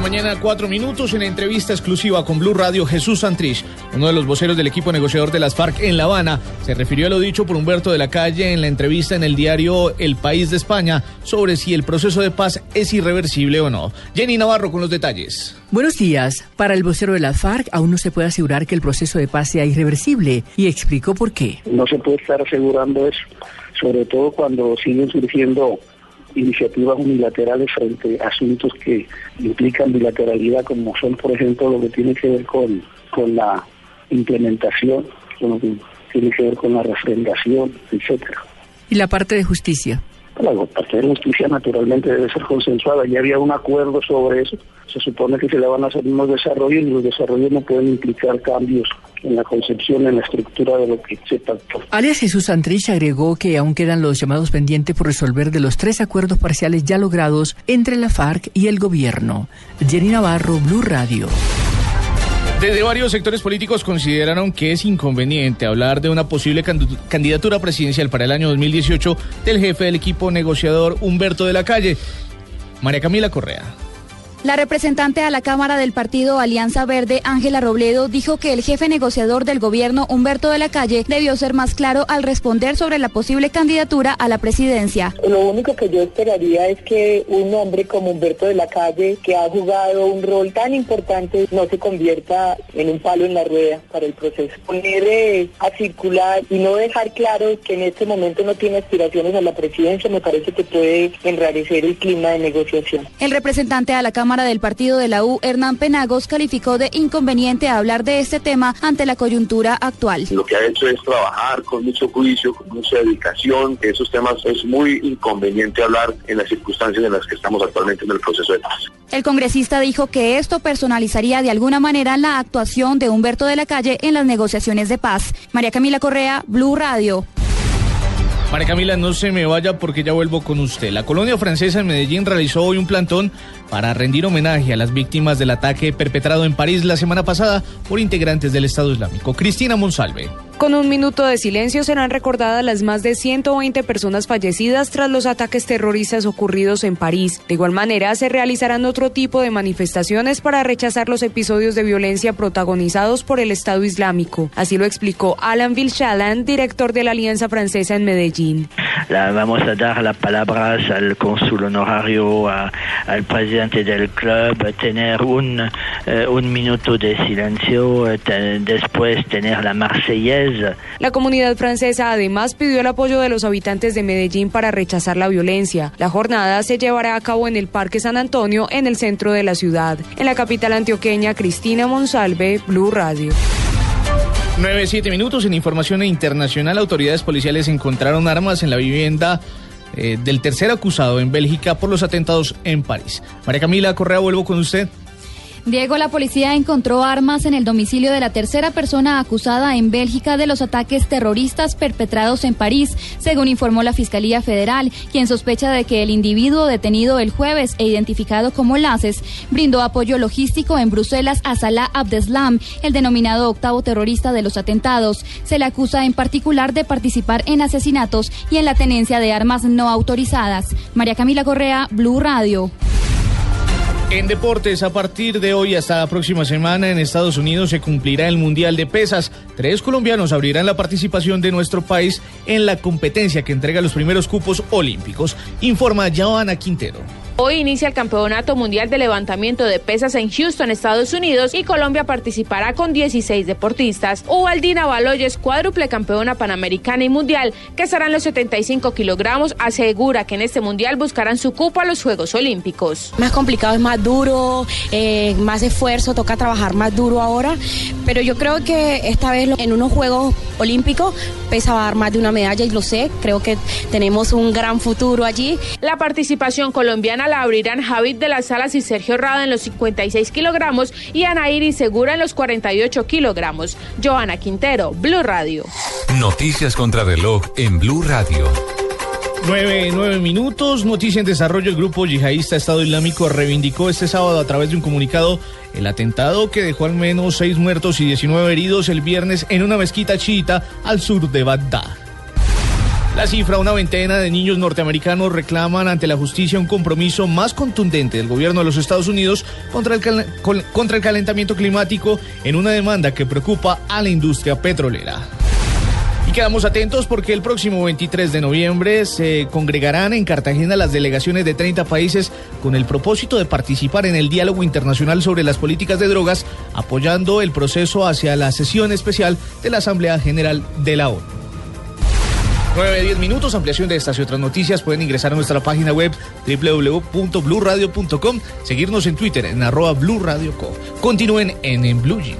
9 de la mañana, 4 minutos, en entrevista exclusiva con Blue Radio, Jesús Santrich, uno de los voceros del equipo negociador de las FARC en La Habana, se refirió a lo dicho por Humberto de la Calle en la entrevista en el diario El País de España sobre si el proceso de paz es irreversible o no. Jenny Navarro con los detalles. Buenos días. Para el vocero de las FARC aún no se puede asegurar que el proceso de paz sea irreversible y explicó por qué. No se puede estar asegurando eso, sobre todo cuando siguen surgiendo iniciativas unilaterales frente a asuntos que implican bilateralidad, como son, por ejemplo, lo que tiene que ver con, con la implementación, con lo que tiene que ver con la refrendación, etcétera. ¿Y la parte de justicia? La parte de justicia naturalmente debe ser consensuada. Ya había un acuerdo sobre eso. Se supone que se le van a hacer unos desarrollos y los desarrollos no pueden implicar cambios en la concepción, en la estructura de lo que se pactó. Alias Jesús Santrich agregó que aún quedan los llamados pendientes por resolver de los tres acuerdos parciales ya logrados entre la FARC y el gobierno. Jenny Navarro, Blue Radio. Desde varios sectores políticos consideraron que es inconveniente hablar de una posible candidatura presidencial para el año 2018 del jefe del equipo negociador Humberto de la Calle, María Camila Correa. La representante a la Cámara del Partido Alianza Verde, Ángela Robledo, dijo que el jefe negociador del gobierno, Humberto de la Calle, debió ser más claro al responder sobre la posible candidatura a la presidencia. Lo único que yo esperaría es que un hombre como Humberto de la Calle, que ha jugado un rol tan importante, no se convierta en un palo en la rueda para el proceso. Poner eh, a circular y no dejar claro que en este momento no tiene aspiraciones a la presidencia, me parece que puede enrarecer el clima de negociación. El representante a la Cámara Cámara del Partido de la U, Hernán Penagos, calificó de inconveniente hablar de este tema ante la coyuntura actual. Lo que ha hecho es trabajar con mucho juicio, con mucha dedicación. Esos temas es muy inconveniente hablar en las circunstancias en las que estamos actualmente en el proceso de paz. El congresista dijo que esto personalizaría de alguna manera la actuación de Humberto de la Calle en las negociaciones de paz. María Camila Correa, Blue Radio. María Camila, no se me vaya porque ya vuelvo con usted. La colonia francesa en Medellín realizó hoy un plantón para rendir homenaje a las víctimas del ataque perpetrado en París la semana pasada por integrantes del Estado Islámico. Cristina Monsalve. Con un minuto de silencio serán recordadas las más de 120 personas fallecidas tras los ataques terroristas ocurridos en París. De igual manera, se realizarán otro tipo de manifestaciones para rechazar los episodios de violencia protagonizados por el Estado Islámico. Así lo explicó Alan Vilchalan, director de la Alianza Francesa en Medellín. La, vamos a dar las palabras al cónsul honorario, al presidente del club, tener un, eh, un minuto de silencio, eh, después tener la la comunidad francesa además pidió el apoyo de los habitantes de Medellín para rechazar la violencia. La jornada se llevará a cabo en el Parque San Antonio, en el centro de la ciudad. En la capital antioqueña, Cristina Monsalve, Blue Radio. 9-7 minutos en información internacional. Autoridades policiales encontraron armas en la vivienda eh, del tercer acusado en Bélgica por los atentados en París. María Camila Correa, vuelvo con usted. Diego, la policía encontró armas en el domicilio de la tercera persona acusada en Bélgica de los ataques terroristas perpetrados en París, según informó la Fiscalía Federal, quien sospecha de que el individuo detenido el jueves e identificado como Laces brindó apoyo logístico en Bruselas a Salah Abdeslam, el denominado octavo terrorista de los atentados. Se le acusa en particular de participar en asesinatos y en la tenencia de armas no autorizadas. María Camila Correa, Blue Radio. En deportes, a partir de hoy hasta la próxima semana en Estados Unidos se cumplirá el Mundial de Pesas. Tres colombianos abrirán la participación de nuestro país en la competencia que entrega los primeros cupos olímpicos, informa Joana Quintero. Hoy inicia el Campeonato Mundial de Levantamiento de Pesas en Houston, Estados Unidos, y Colombia participará con 16 deportistas. Ubaldina Baloyes, cuádruple campeona panamericana y mundial, que estará en los 75 kilogramos, asegura que en este mundial buscarán su cupo a los Juegos Olímpicos. Más complicado, es más duro, eh, más esfuerzo, toca trabajar más duro ahora, pero yo creo que esta vez en unos Juegos Olímpicos pesa va a dar más de una medalla y lo sé, creo que tenemos un gran futuro allí. La participación colombiana la abrirán Javid de las Salas y Sergio Rada en los 56 kilogramos y Anaíri Segura en los 48 kilogramos. Joana Quintero, Blue Radio. Noticias contra reloj en Blue Radio. Nueve, nueve minutos. Noticia en desarrollo. El grupo yihadista Estado Islámico reivindicó este sábado a través de un comunicado el atentado que dejó al menos seis muertos y 19 heridos el viernes en una mezquita chiita al sur de Bagdad. La cifra, una veintena de niños norteamericanos reclaman ante la justicia un compromiso más contundente del gobierno de los Estados Unidos contra el, contra el calentamiento climático en una demanda que preocupa a la industria petrolera. Y quedamos atentos porque el próximo 23 de noviembre se congregarán en Cartagena las delegaciones de 30 países con el propósito de participar en el diálogo internacional sobre las políticas de drogas, apoyando el proceso hacia la sesión especial de la Asamblea General de la ONU. 9, 10 minutos, ampliación de estas y otras noticias. Pueden ingresar a nuestra página web www.bluradio.com, seguirnos en Twitter en arroba Blue Radio Co. Continúen en, en Blue Jeans.